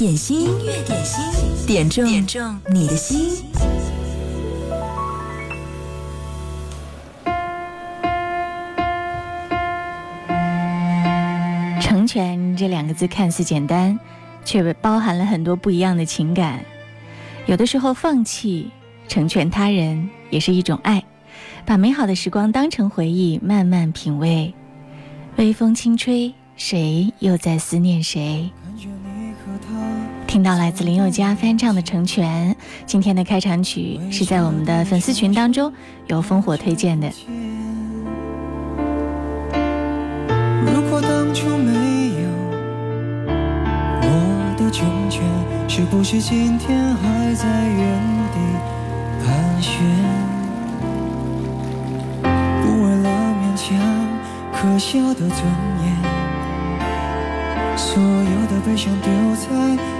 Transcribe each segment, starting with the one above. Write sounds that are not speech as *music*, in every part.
点心，音乐点心，点中点中你的心。成全这两个字看似简单，却包含了很多不一样的情感。有的时候，放弃成全他人也是一种爱，把美好的时光当成回忆，慢慢品味。微风轻吹，谁又在思念谁？听到来自林宥嘉翻唱的《成全》，今天的开场曲是在我们的粉丝群当中由烽火推荐的。如果当初没有我的成全，是不是今天还在原地盘旋？不为了勉强可笑的尊严，所有的悲伤丢在。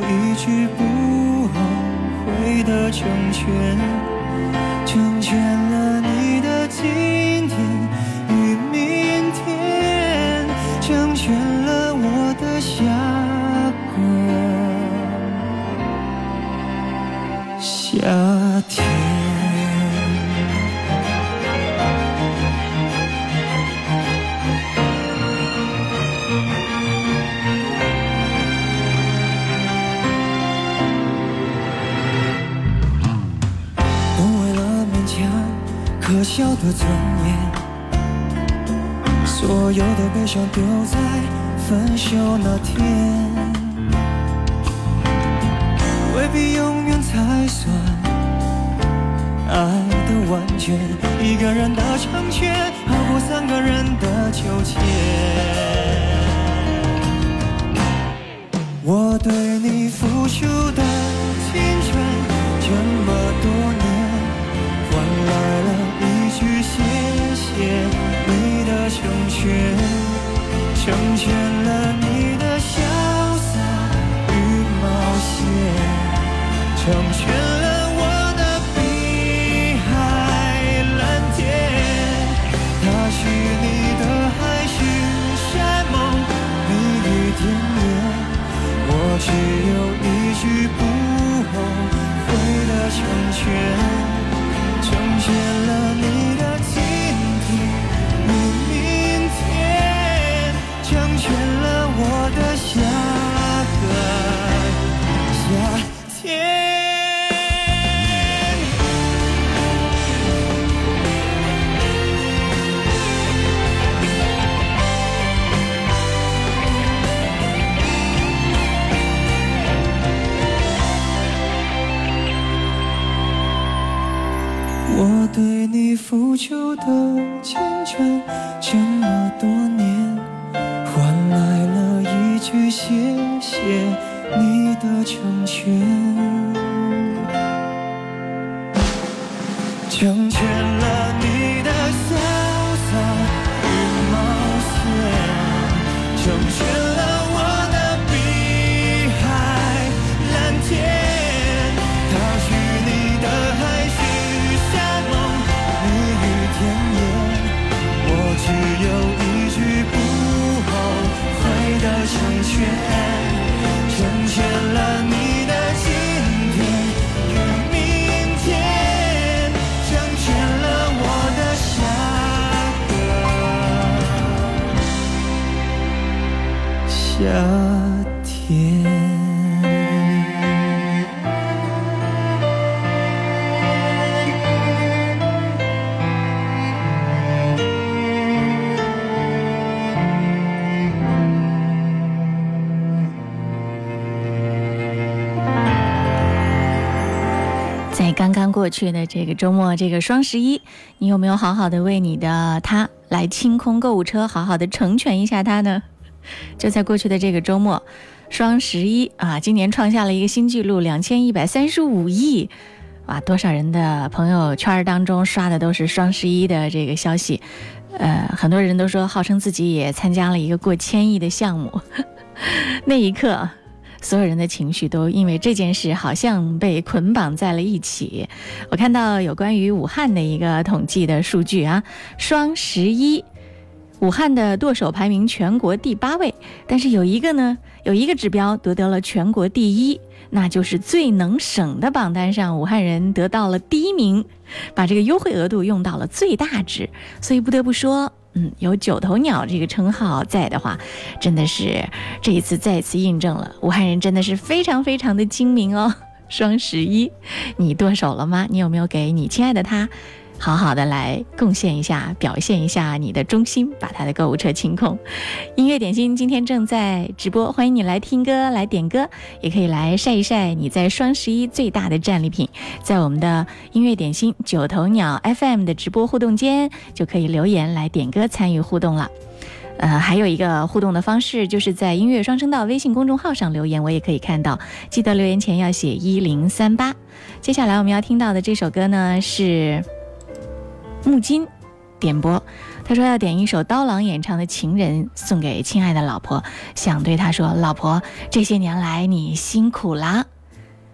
尊严，所有的悲伤丢在分手那天，去的这个周末，这个双十一，你有没有好好的为你的他来清空购物车，好好的成全一下他呢？就在过去的这个周末，双十一啊，今年创下了一个新纪录，两千一百三十五亿。哇，多少人的朋友圈当中刷的都是双十一的这个消息，呃，很多人都说号称自己也参加了一个过千亿的项目。*laughs* 那一刻，所有人的情绪都因为这件事好像被捆绑在了一起。我看到有关于武汉的一个统计的数据啊，双十一，武汉的剁手排名全国第八位，但是有一个呢，有一个指标夺得了全国第一。那就是最能省的榜单上，武汉人得到了第一名，把这个优惠额度用到了最大值。所以不得不说，嗯，有“九头鸟”这个称号在的话，真的是这一次再次印证了武汉人真的是非常非常的精明哦。双十一，你剁手了吗？你有没有给你亲爱的他？好好的来贡献一下，表现一下你的忠心，把他的购物车清空。音乐点心今天正在直播，欢迎你来听歌、来点歌，也可以来晒一晒你在双十一最大的战利品，在我们的音乐点心九头鸟 FM 的直播互动间就可以留言来点歌参与互动了。呃，还有一个互动的方式，就是在音乐双声道微信公众号上留言，我也可以看到。记得留言前要写一零三八。接下来我们要听到的这首歌呢是。木金点播，他说要点一首刀郎演唱的《情人》，送给亲爱的老婆，想对他说：“老婆，这些年来你辛苦啦。”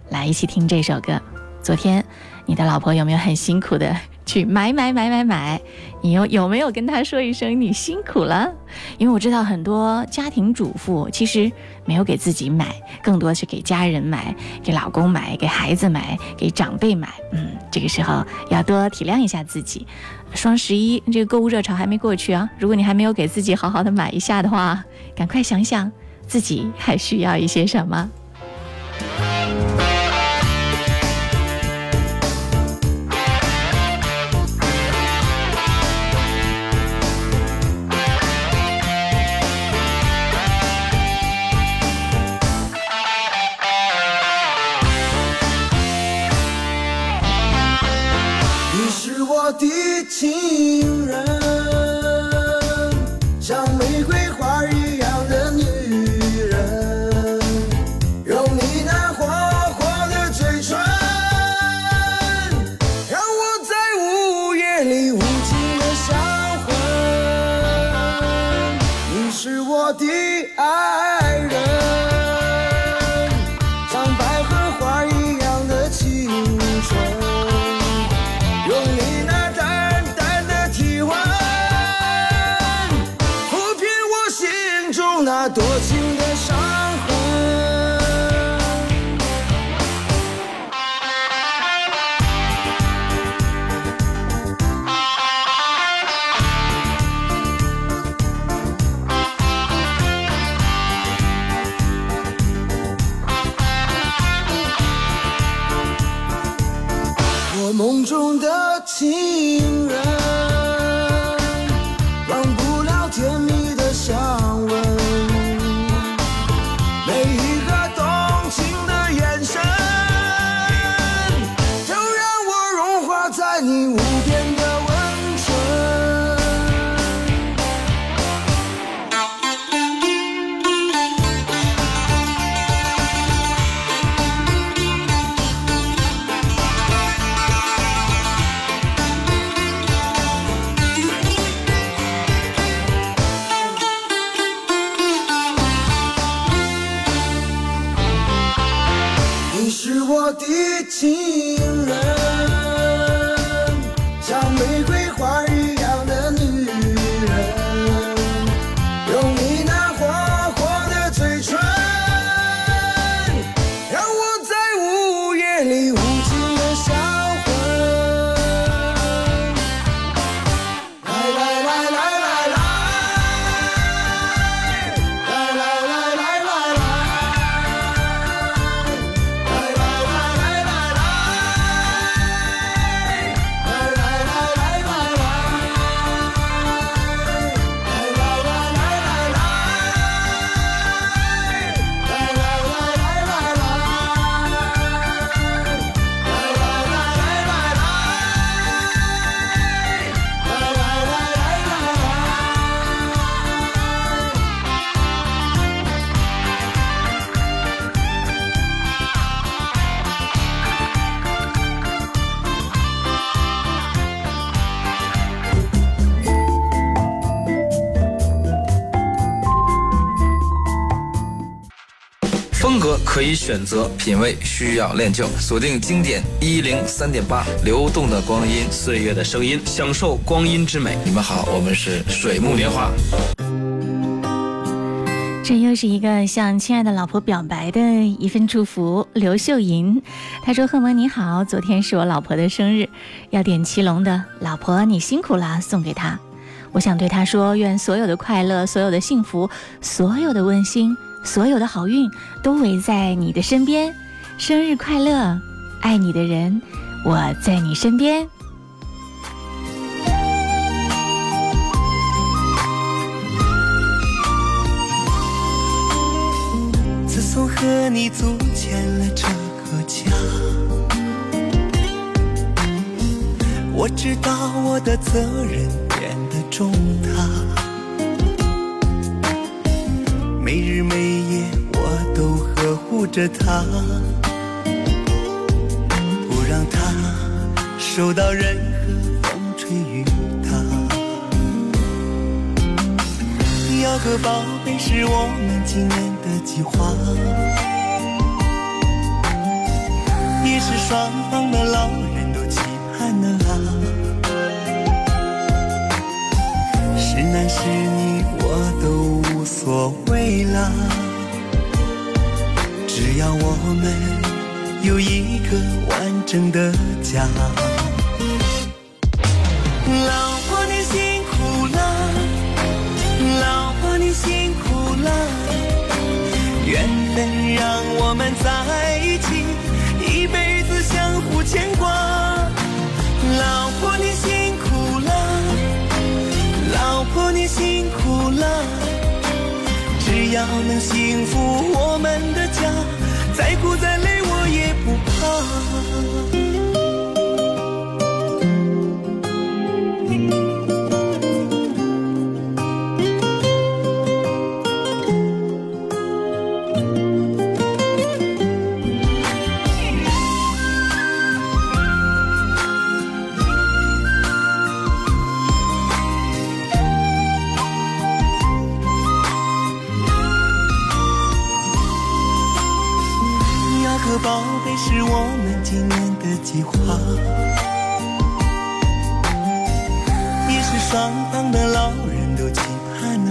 来一起听这首歌。昨天你的老婆有没有很辛苦的？去买买买买买，你有有没有跟他说一声你辛苦了？因为我知道很多家庭主妇其实没有给自己买，更多是给家人买，给老公买，给孩子买，给长辈买。嗯，这个时候要多体谅一下自己。双十一这个购物热潮还没过去啊，如果你还没有给自己好好的买一下的话，赶快想想自己还需要一些什么。的情。选择，品味需要练就。锁定经典一零三点八，流动的光阴，岁月的声音，享受光阴之美。你们好，我们是水木年华。这又是一个向亲爱的老婆表白的一份祝福。刘秀银，他说：“贺蒙你好，昨天是我老婆的生日，要点祁隆的《老婆你辛苦啦》送给她。我想对她说，愿所有的快乐、所有的幸福、所有的温馨、所有的好运都围在你的身边。生日快乐，爱你的人，我在你身边。”自从和你组建了这个家，我知道我的责任变得重每，日每夜我都呵护着她，不让她受到任何风吹雨打。要个宝贝是我们今年。的计划，也是双方的老人都期盼的啊。是男是女我都所谓啦，只要我们有一个完整的家。幸福我们的家，再苦再累计划，也是双方的老人都期盼啊。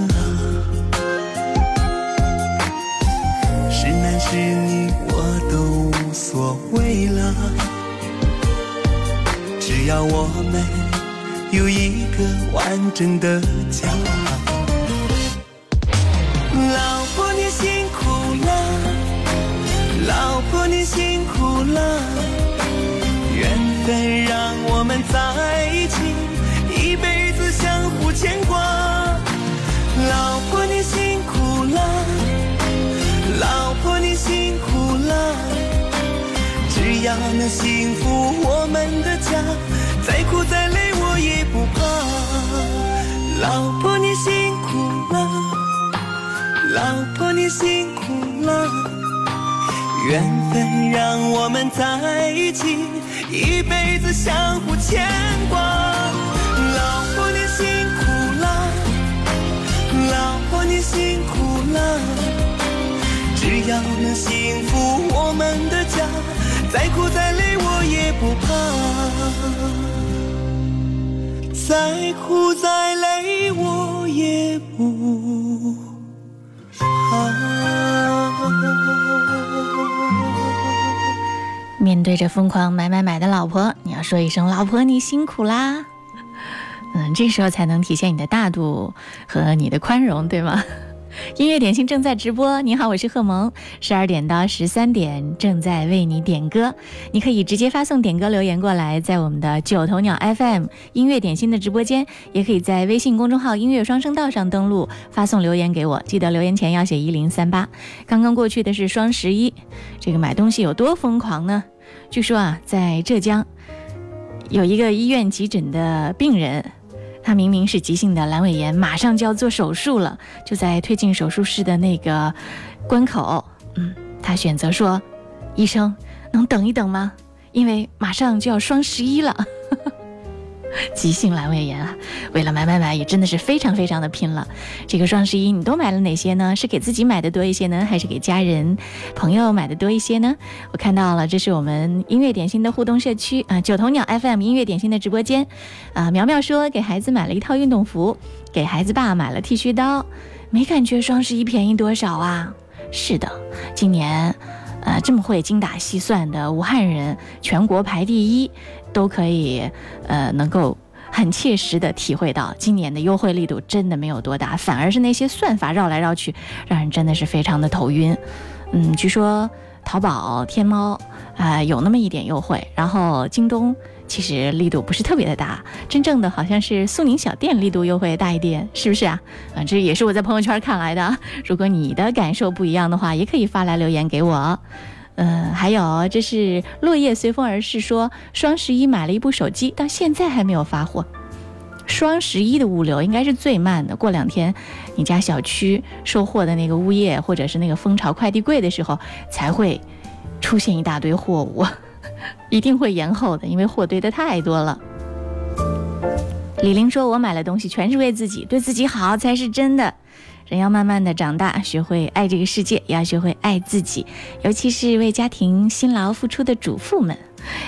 是男是女我都无所谓了，只要我们有一个完整的家。在一起，一辈子相互牵挂。老婆你辛苦了，老婆你辛苦了。只要能幸福我们的家，再苦再累我也不怕。老婆你辛苦了，老婆你辛苦了。缘分让我们在一起，一辈子相互牵挂。老婆你辛苦了，老婆你辛苦了。只要能幸福我们的家，再苦再累我也不怕，再苦再累我也不怕。面对着疯狂买买买的老婆，你要说一声“老婆，你辛苦啦”。嗯，这时候才能体现你的大度和你的宽容，对吗？音乐点心正在直播，你好，我是贺萌，十二点到十三点正在为你点歌，你可以直接发送点歌留言过来，在我们的九头鸟 FM 音乐点心的直播间，也可以在微信公众号音乐双声道上登录发送留言给我，记得留言前要写一零三八。刚刚过去的是双十一，这个买东西有多疯狂呢？据说啊，在浙江有一个医院急诊的病人。他明明是急性的阑尾炎，马上就要做手术了，就在推进手术室的那个关口，嗯，他选择说：“医生，能等一等吗？因为马上就要双十一了。” *laughs* *laughs* 急性阑尾炎啊，为了买买买也真的是非常非常的拼了。这个双十一你都买了哪些呢？是给自己买的多一些呢，还是给家人朋友买的多一些呢？我看到了，这是我们音乐点心的互动社区啊，九头鸟 FM 音乐点心的直播间啊。苗苗说给孩子买了一套运动服，给孩子爸买了剃须刀，没感觉双十一便宜多少啊？是的，今年。呃，这么会精打细算的武汉人，全国排第一，都可以，呃，能够很切实的体会到今年的优惠力度真的没有多大，反而是那些算法绕来绕去，让人真的是非常的头晕。嗯，据说淘宝、天猫啊有那么一点优惠，然后京东。其实力度不是特别的大，真正的好像是苏宁小店力度优惠大一点，是不是啊？啊，这也是我在朋友圈看来的。如果你的感受不一样的话，也可以发来留言给我。嗯，还有这是落叶随风而逝，说双十一买了一部手机，到现在还没有发货。双十一的物流应该是最慢的，过两天你家小区收货的那个物业或者是那个蜂巢快递柜的时候，才会出现一大堆货物。*laughs* 一定会延后的，因为货堆的太多了。李玲说：“我买了东西全是为自己，对自己好才是真的。人要慢慢的长大，学会爱这个世界，也要学会爱自己，尤其是为家庭辛劳付出的主妇们。”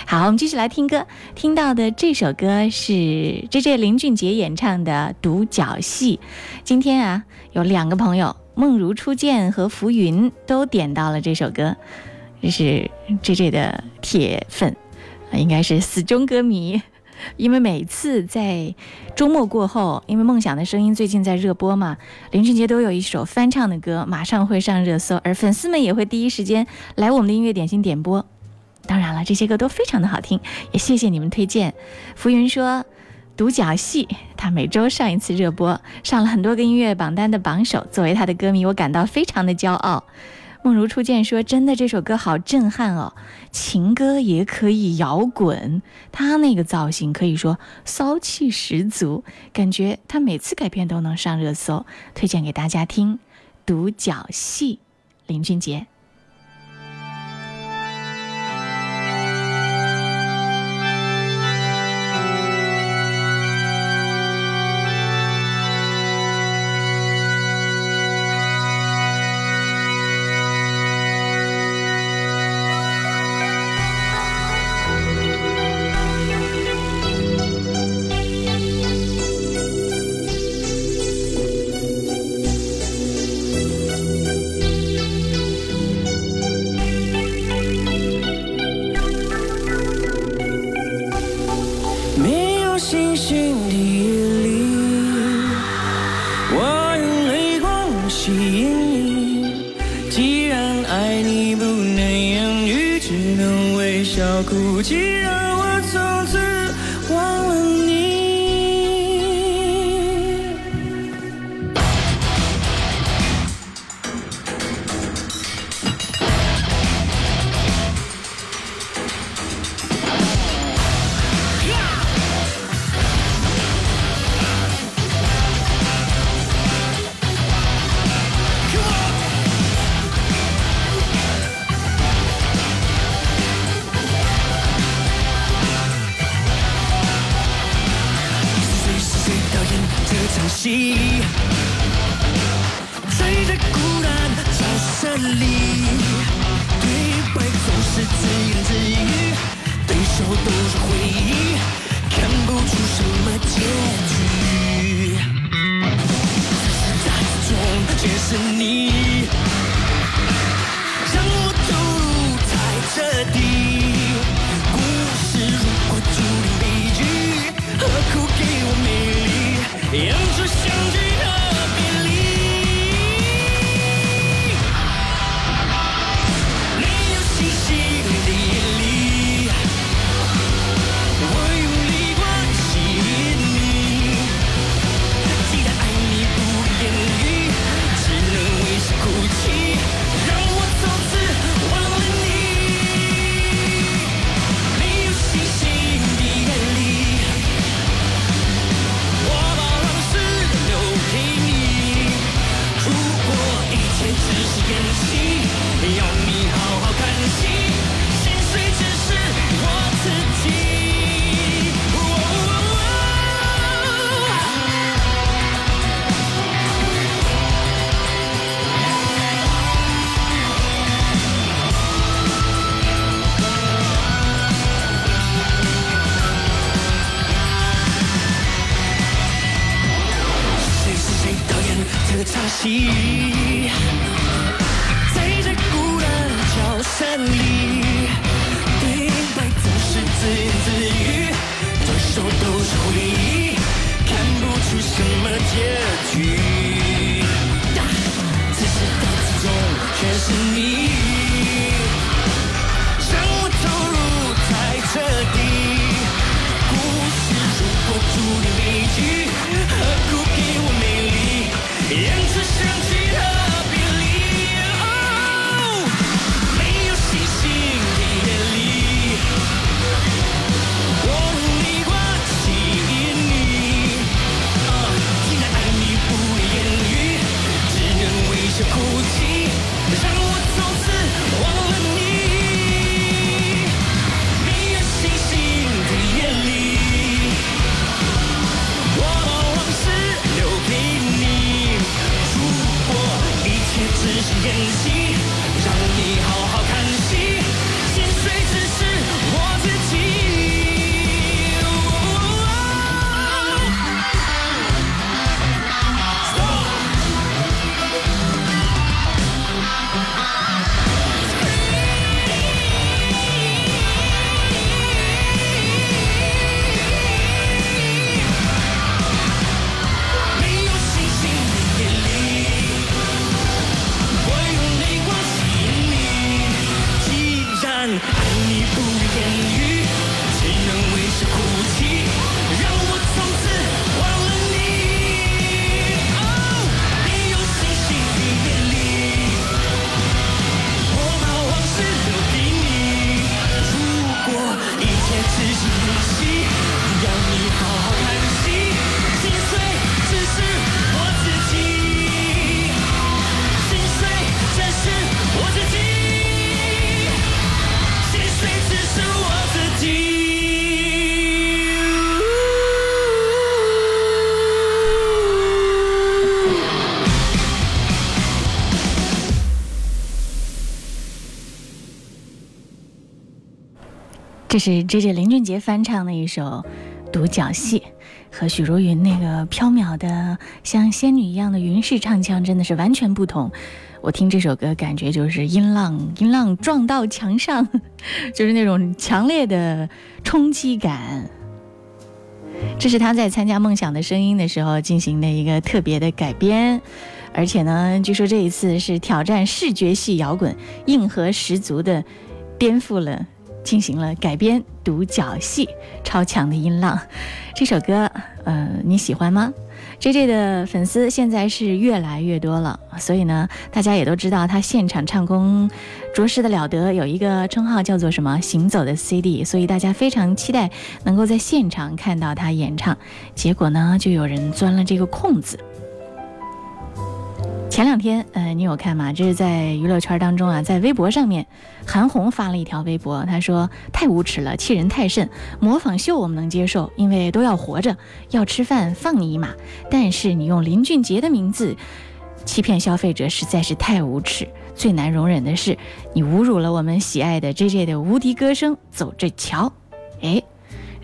好，我们继续来听歌。听到的这首歌是 J J 林俊杰演唱的《独角戏》。今天啊，有两个朋友梦如初见和浮云都点到了这首歌。这是 J J 的铁粉，应该是死忠歌迷，因为每次在周末过后，因为《梦想的声音》最近在热播嘛，林俊杰都有一首翻唱的歌，马上会上热搜，而粉丝们也会第一时间来我们的音乐点心点播。当然了，这些歌都非常的好听，也谢谢你们推荐。浮云说，独角戏，他每周上一次热播，上了很多个音乐榜单的榜首。作为他的歌迷，我感到非常的骄傲。梦如初见说：“真的，这首歌好震撼哦！情歌也可以摇滚，他那个造型可以说骚气十足，感觉他每次改编都能上热搜。推荐给大家听，《独角戏》，林俊杰。”是 J J 林俊杰翻唱的一首《独角戏》，和许茹芸那个飘渺的像仙女一样的云式唱腔真的是完全不同。我听这首歌，感觉就是音浪音浪撞到墙上，*laughs* 就是那种强烈的冲击感。这是他在参加《梦想的声音》的时候进行的一个特别的改编，而且呢，据说这一次是挑战视觉系摇滚，硬核十足的颠覆了。进行了改编独角戏，超强的音浪。这首歌，呃，你喜欢吗？J J 的粉丝现在是越来越多了，所以呢，大家也都知道他现场唱功着实的了得，有一个称号叫做什么“行走的 CD”，所以大家非常期待能够在现场看到他演唱。结果呢，就有人钻了这个空子。前两天，呃，你有看吗？这是在娱乐圈当中啊，在微博上面，韩红发了一条微博，她说：“太无耻了，欺人太甚。模仿秀我们能接受，因为都要活着，要吃饭，放你一马。但是你用林俊杰的名字欺骗消费者，实在是太无耻。最难容忍的是，你侮辱了我们喜爱的 J J 的无敌歌声，走着瞧。”哎。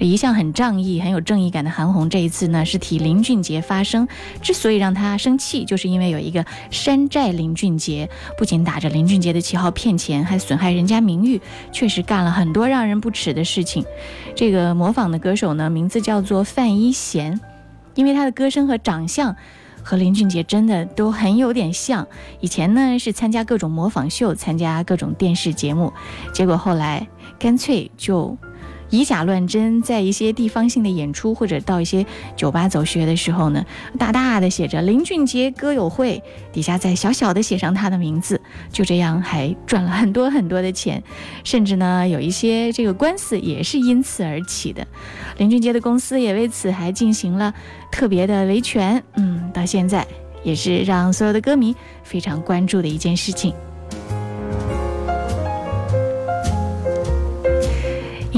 一向很仗义、很有正义感的韩红，这一次呢是替林俊杰发声。之所以让他生气，就是因为有一个山寨林俊杰，不仅打着林俊杰的旗号骗钱，还损害人家名誉，确实干了很多让人不齿的事情。这个模仿的歌手呢，名字叫做范一贤，因为他的歌声和长相和林俊杰真的都很有点像。以前呢是参加各种模仿秀，参加各种电视节目，结果后来干脆就。以假乱真，在一些地方性的演出或者到一些酒吧走穴的时候呢，大大的写着林俊杰歌友会，底下再小小的写上他的名字，就这样还赚了很多很多的钱，甚至呢有一些这个官司也是因此而起的。林俊杰的公司也为此还进行了特别的维权，嗯，到现在也是让所有的歌迷非常关注的一件事情。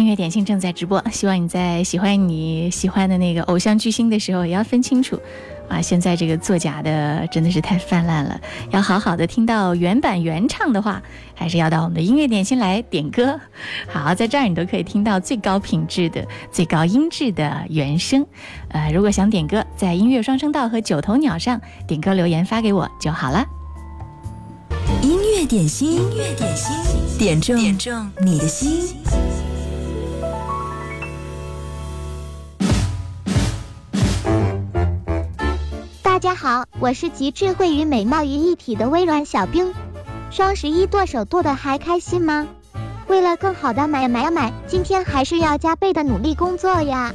音乐点心正在直播，希望你在喜欢你喜欢的那个偶像巨星的时候，也要分清楚，啊，现在这个作假的真的是太泛滥了，要好好的听到原版原唱的话，还是要到我们的音乐点心来点歌。好，在这儿你都可以听到最高品质的、最高音质的原声。呃，如果想点歌，在音乐双声道和九头鸟上点歌留言发给我就好了。音乐点心，音乐点心，点中点中你的心。大家好，我是集智慧与美貌于一体的微软小冰。双十一剁手剁的还开心吗？为了更好的买买买，今天还是要加倍的努力工作呀。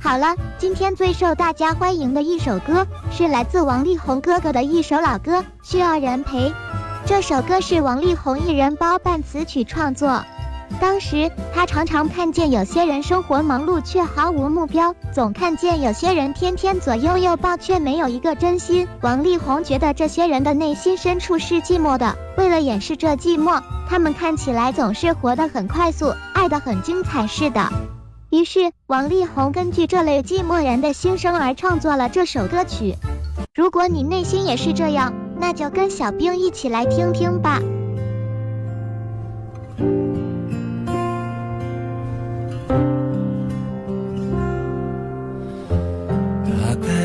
好了，今天最受大家欢迎的一首歌是来自王力宏哥哥的一首老歌《需要人陪》。这首歌是王力宏一人包办词曲创作。当时他常常看见有些人生活忙碌却毫无目标，总看见有些人天天左拥右抱却没有一个真心。王力宏觉得这些人的内心深处是寂寞的，为了掩饰这寂寞，他们看起来总是活得很快速，爱得很精彩似的。于是王力宏根据这类寂寞人的心声而创作了这首歌曲。如果你内心也是这样，那就跟小兵一起来听听吧。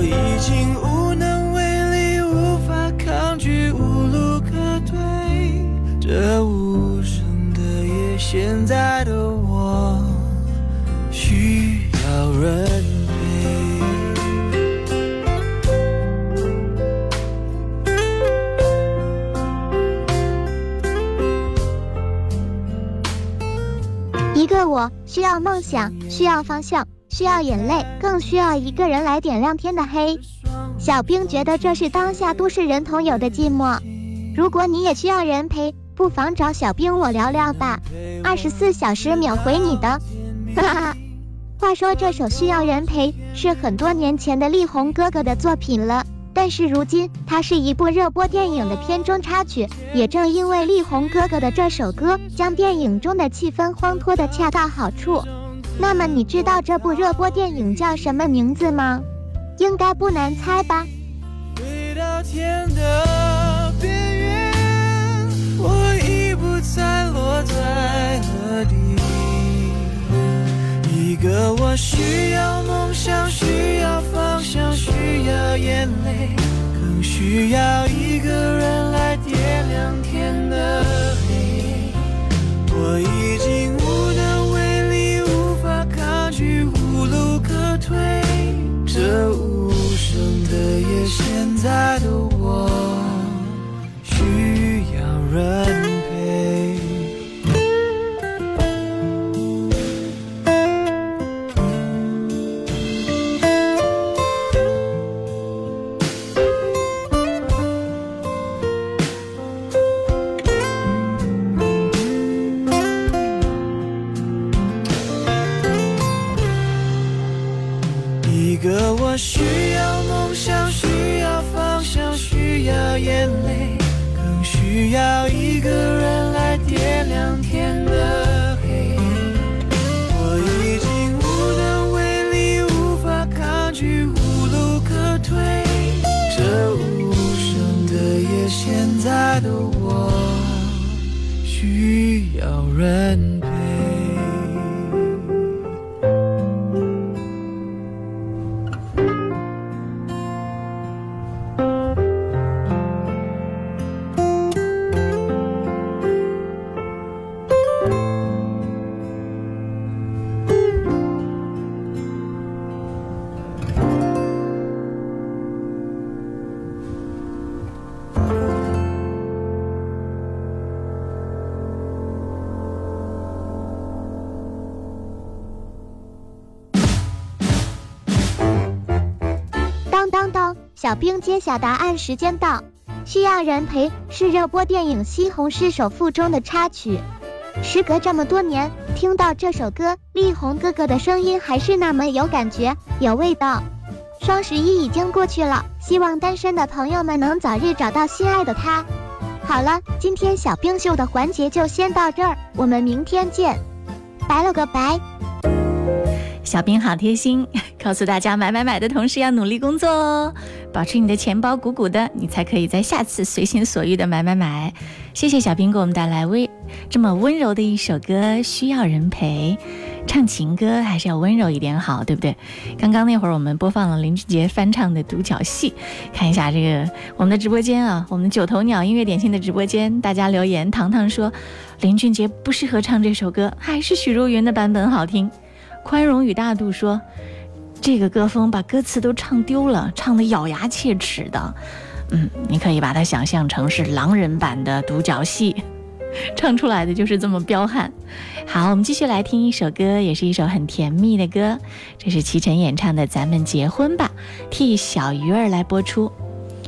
我已经无能为力，无法抗拒，无路可退。这无声的夜，现在的我需要人一个我需要梦想，需要方向，需要眼泪，更需要一个人来点亮天的黑。小兵觉得这是当下都市人同有的寂寞。如果你也需要人陪，不妨找小兵我聊聊吧，二十四小时秒回你的。哈哈。话说这首需要人陪是很多年前的力宏哥哥的作品了，但是如今它是一部热播电影的片中插曲。也正因为力宏哥哥的这首歌，将电影中的气氛烘托的恰到好处。那么你知道这部热播电影叫什么名字吗？应该不难猜吧。飞到天的边缘，我已不再落在何地。一个我需要梦想，需要方向，需要眼泪，更需要一个人来点亮天的小兵揭晓答案时间到，需要人陪是热播电影《西红柿首富》中的插曲。时隔这么多年，听到这首歌，力宏哥哥的声音还是那么有感觉、有味道。双十一已经过去了，希望单身的朋友们能早日找到心爱的他。好了，今天小冰秀的环节就先到这儿，我们明天见，拜了个拜。小兵好贴心，告诉大家买买买的同时要努力工作哦，保持你的钱包鼓鼓的，你才可以在下次随心所欲的买买买。谢谢小兵给我们带来温这么温柔的一首歌，需要人陪。唱情歌还是要温柔一点好，对不对？刚刚那会儿我们播放了林俊杰翻唱的《独角戏》，看一下这个我们的直播间啊，我们九头鸟音乐点心的直播间，大家留言，糖糖说林俊杰不适合唱这首歌，还是许茹芸的版本好听。宽容与大度说：“这个歌风把歌词都唱丢了，唱的咬牙切齿的。嗯，你可以把它想象成是狼人版的独角戏，*laughs* 唱出来的就是这么彪悍。”好，我们继续来听一首歌，也是一首很甜蜜的歌，这是齐晨演唱的《咱们结婚吧》，替小鱼儿来播出。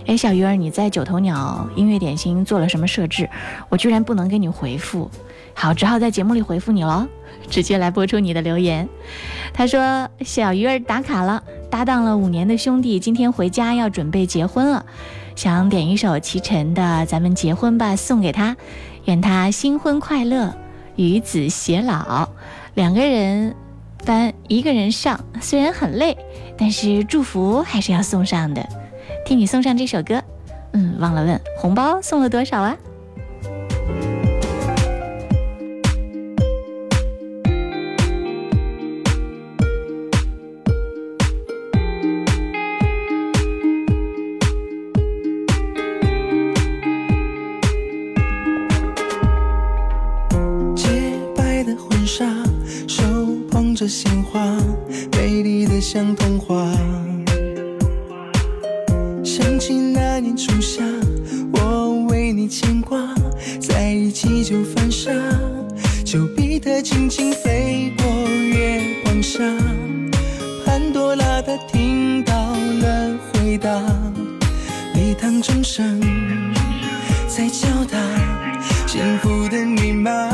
哎，小鱼儿，你在九头鸟音乐点心做了什么设置？我居然不能给你回复，好，只好在节目里回复你喽。直接来播出你的留言。他说：“小鱼儿打卡了，搭档了五年的兄弟，今天回家要准备结婚了，想点一首齐晨的《咱们结婚吧》送给他，愿他新婚快乐，与子偕老。两个人搬一个人上，虽然很累，但是祝福还是要送上的。替你送上这首歌。嗯，忘了问红包送了多少啊？”的密码。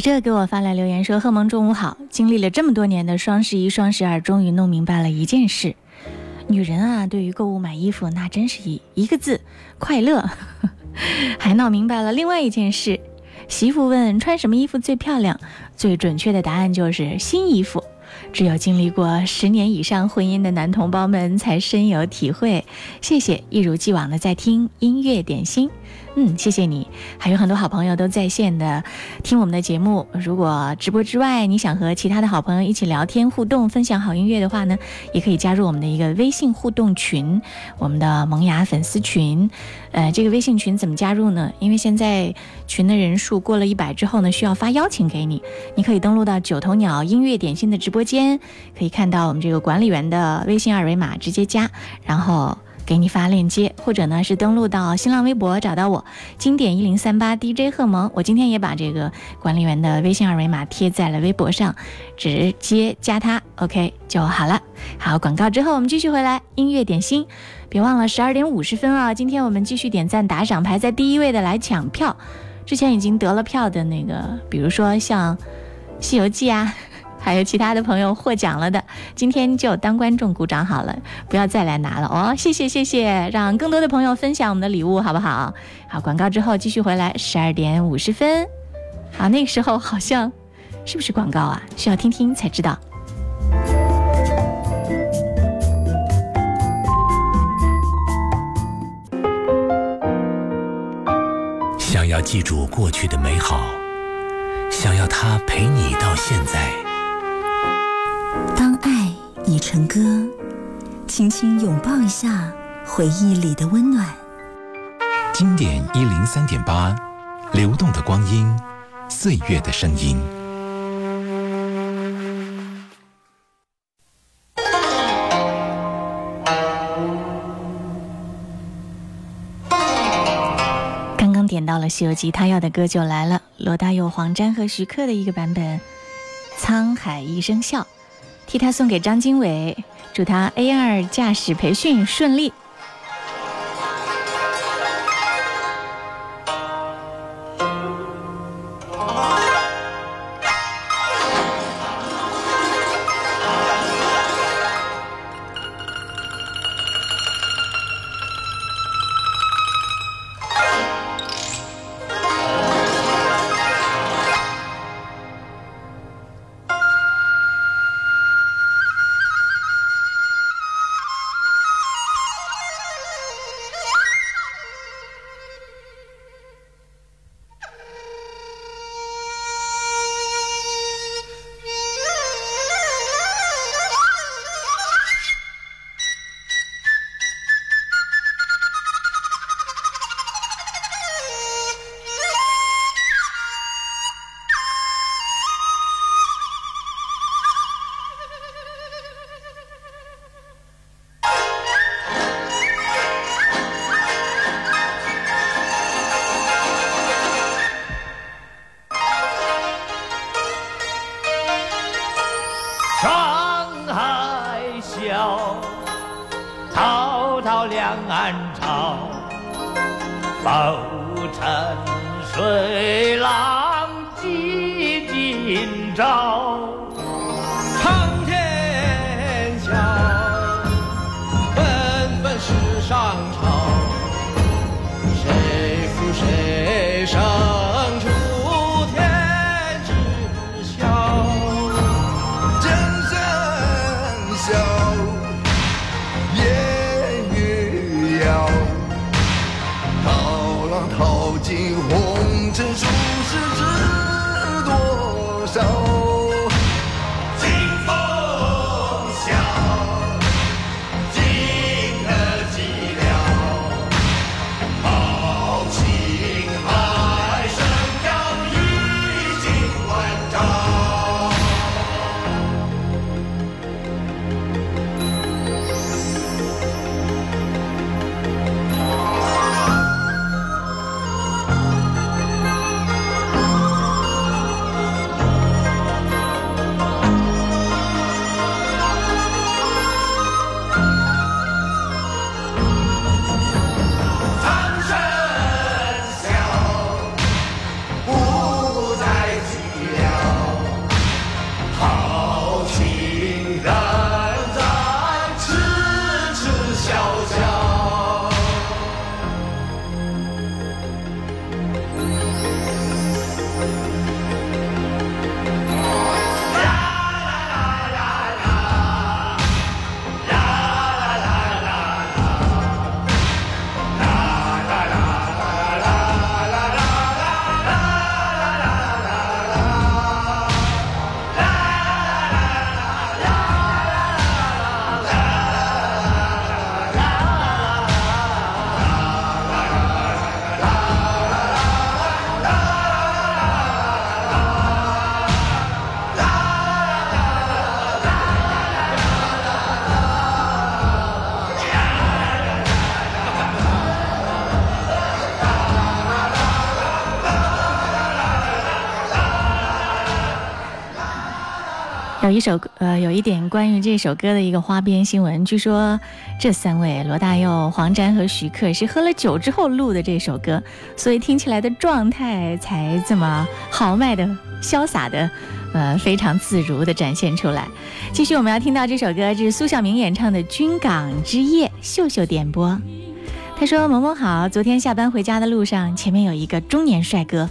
哲哲给我发来留言说：“贺萌，中午好！经历了这么多年的双十一、双十二，终于弄明白了一件事：女人啊，对于购物买衣服，那真是一一个字快乐。*laughs* 还闹明白了另外一件事：媳妇问穿什么衣服最漂亮，最准确的答案就是新衣服。只有经历过十年以上婚姻的男同胞们才深有体会。谢谢，一如既往的在听音乐点心。”嗯，谢谢你，还有很多好朋友都在线的听我们的节目。如果直播之外，你想和其他的好朋友一起聊天互动、分享好音乐的话呢，也可以加入我们的一个微信互动群，我们的萌芽粉丝群。呃，这个微信群怎么加入呢？因为现在群的人数过了一百之后呢，需要发邀请给你。你可以登录到九头鸟音乐点心的直播间，可以看到我们这个管理员的微信二维码，直接加，然后。给你发链接，或者呢是登录到新浪微博找到我，经典一零三八 DJ 贺萌。我今天也把这个管理员的微信二维码贴在了微博上，直接加他，OK 就好了。好，广告之后我们继续回来音乐点心，别忘了十二点五十分啊！今天我们继续点赞打赏，排在第一位的来抢票。之前已经得了票的那个，比如说像《西游记》啊。还有其他的朋友获奖了的，今天就当观众鼓掌好了，不要再来拿了哦。谢谢谢谢，让更多的朋友分享我们的礼物好不好？好，广告之后继续回来，十二点五十分。好，那个时候好像是不是广告啊？需要听听才知道。想要记住过去的美好，想要它陪你到现在。当爱已成歌，轻轻拥抱一下回忆里的温暖。经典一零三点八，流动的光阴，岁月的声音。刚刚点到了《西游记》，他要的歌就来了，罗大佑、黄沾和徐克的一个版本，《沧海一声笑》。替他送给张经纬，祝他 A 二驾驶培训顺利。有一首呃，有一点关于这首歌的一个花边新闻。据说这三位罗大佑、黄沾和徐克是喝了酒之后录的这首歌，所以听起来的状态才这么豪迈的、潇洒的，呃，非常自如的展现出来。继续，我们要听到这首歌，这是苏小明演唱的《军港之夜》，秀秀点播。他说：“萌萌好，昨天下班回家的路上，前面有一个中年帅哥，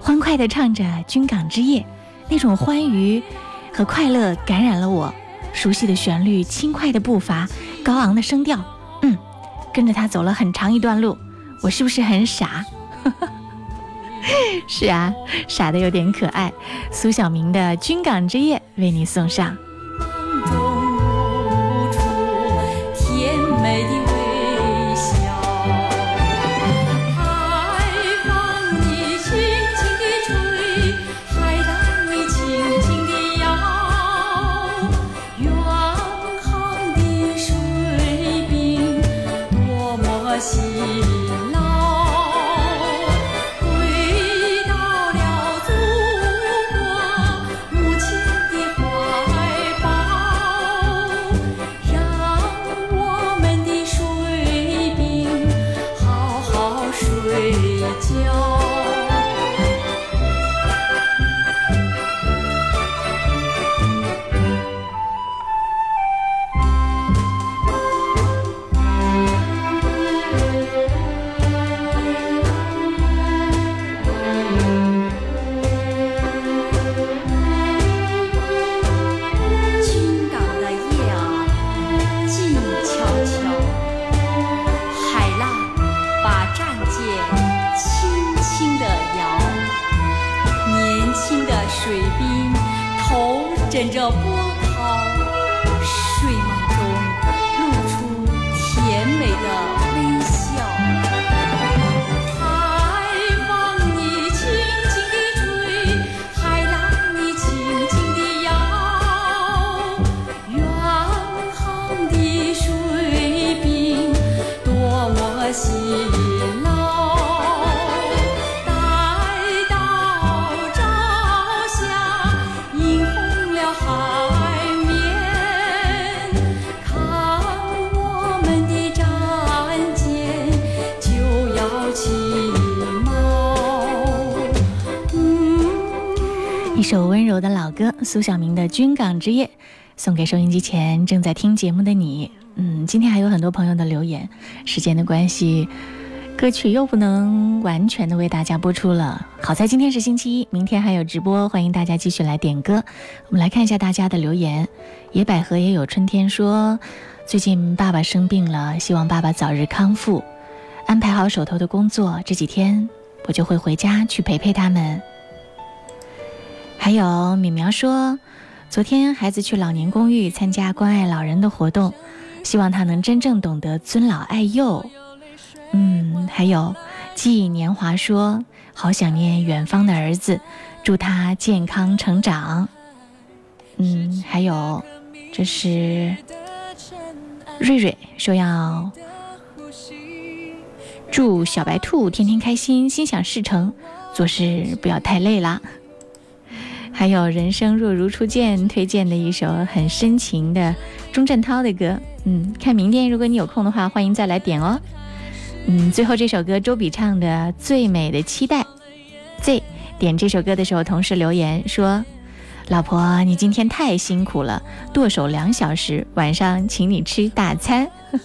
欢快地唱着《军港之夜》，那种欢愉。”和快乐感染了我，熟悉的旋律，轻快的步伐，高昂的声调，嗯，跟着他走了很长一段路，我是不是很傻？*laughs* 是啊，傻的有点可爱。苏小明的《军港之夜》为你送上。柔的老歌苏小明的《军港之夜》，送给收音机前正在听节目的你。嗯，今天还有很多朋友的留言，时间的关系，歌曲又不能完全的为大家播出了。好在今天是星期一，明天还有直播，欢迎大家继续来点歌。我们来看一下大家的留言。野百合也有春天说，最近爸爸生病了，希望爸爸早日康复，安排好手头的工作，这几天我就会回家去陪陪他们。还有敏苗说，昨天孩子去老年公寓参加关爱老人的活动，希望他能真正懂得尊老爱幼。嗯，还有记忆年华说，好想念远方的儿子，祝他健康成长。嗯，还有这是瑞瑞说要祝小白兔天天开心，心想事成，做事不要太累啦。还有人生若如初见推荐的一首很深情的钟镇涛的歌，嗯，看明天如果你有空的话，欢迎再来点哦。嗯，最后这首歌周笔畅的《最美的期待》，Z 点这首歌的时候，同事留言说：“老婆，你今天太辛苦了，剁手两小时，晚上请你吃大餐。*laughs* ”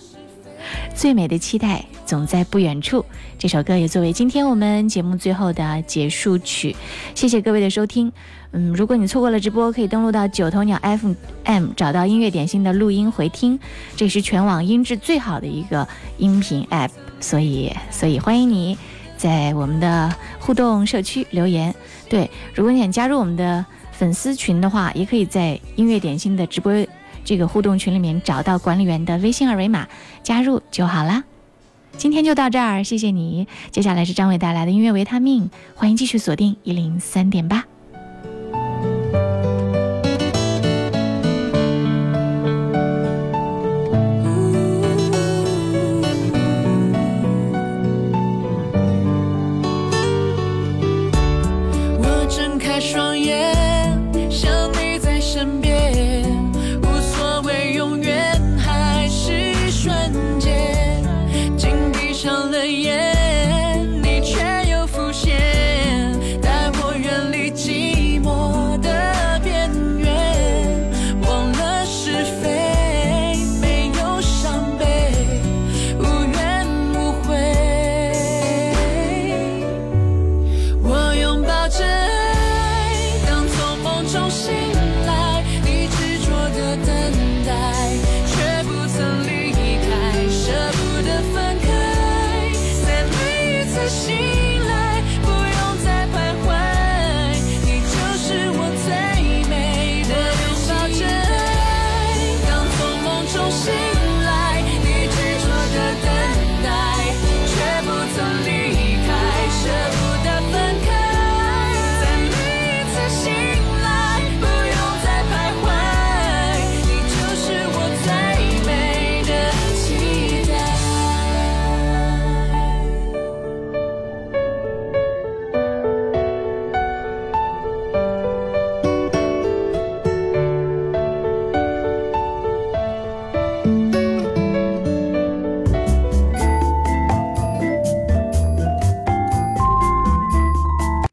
最美的期待总在不远处。这首歌也作为今天我们节目最后的结束曲。谢谢各位的收听。嗯，如果你错过了直播，可以登录到九头鸟 FM，找到音乐点心的录音回听，这是全网音质最好的一个音频 App，所以所以欢迎你在我们的互动社区留言。对，如果你想加入我们的粉丝群的话，也可以在音乐点心的直播这个互动群里面找到管理员的微信二维码加入就好啦。今天就到这儿，谢谢你。接下来是张伟带来的音乐维他命，欢迎继续锁定一零三点八。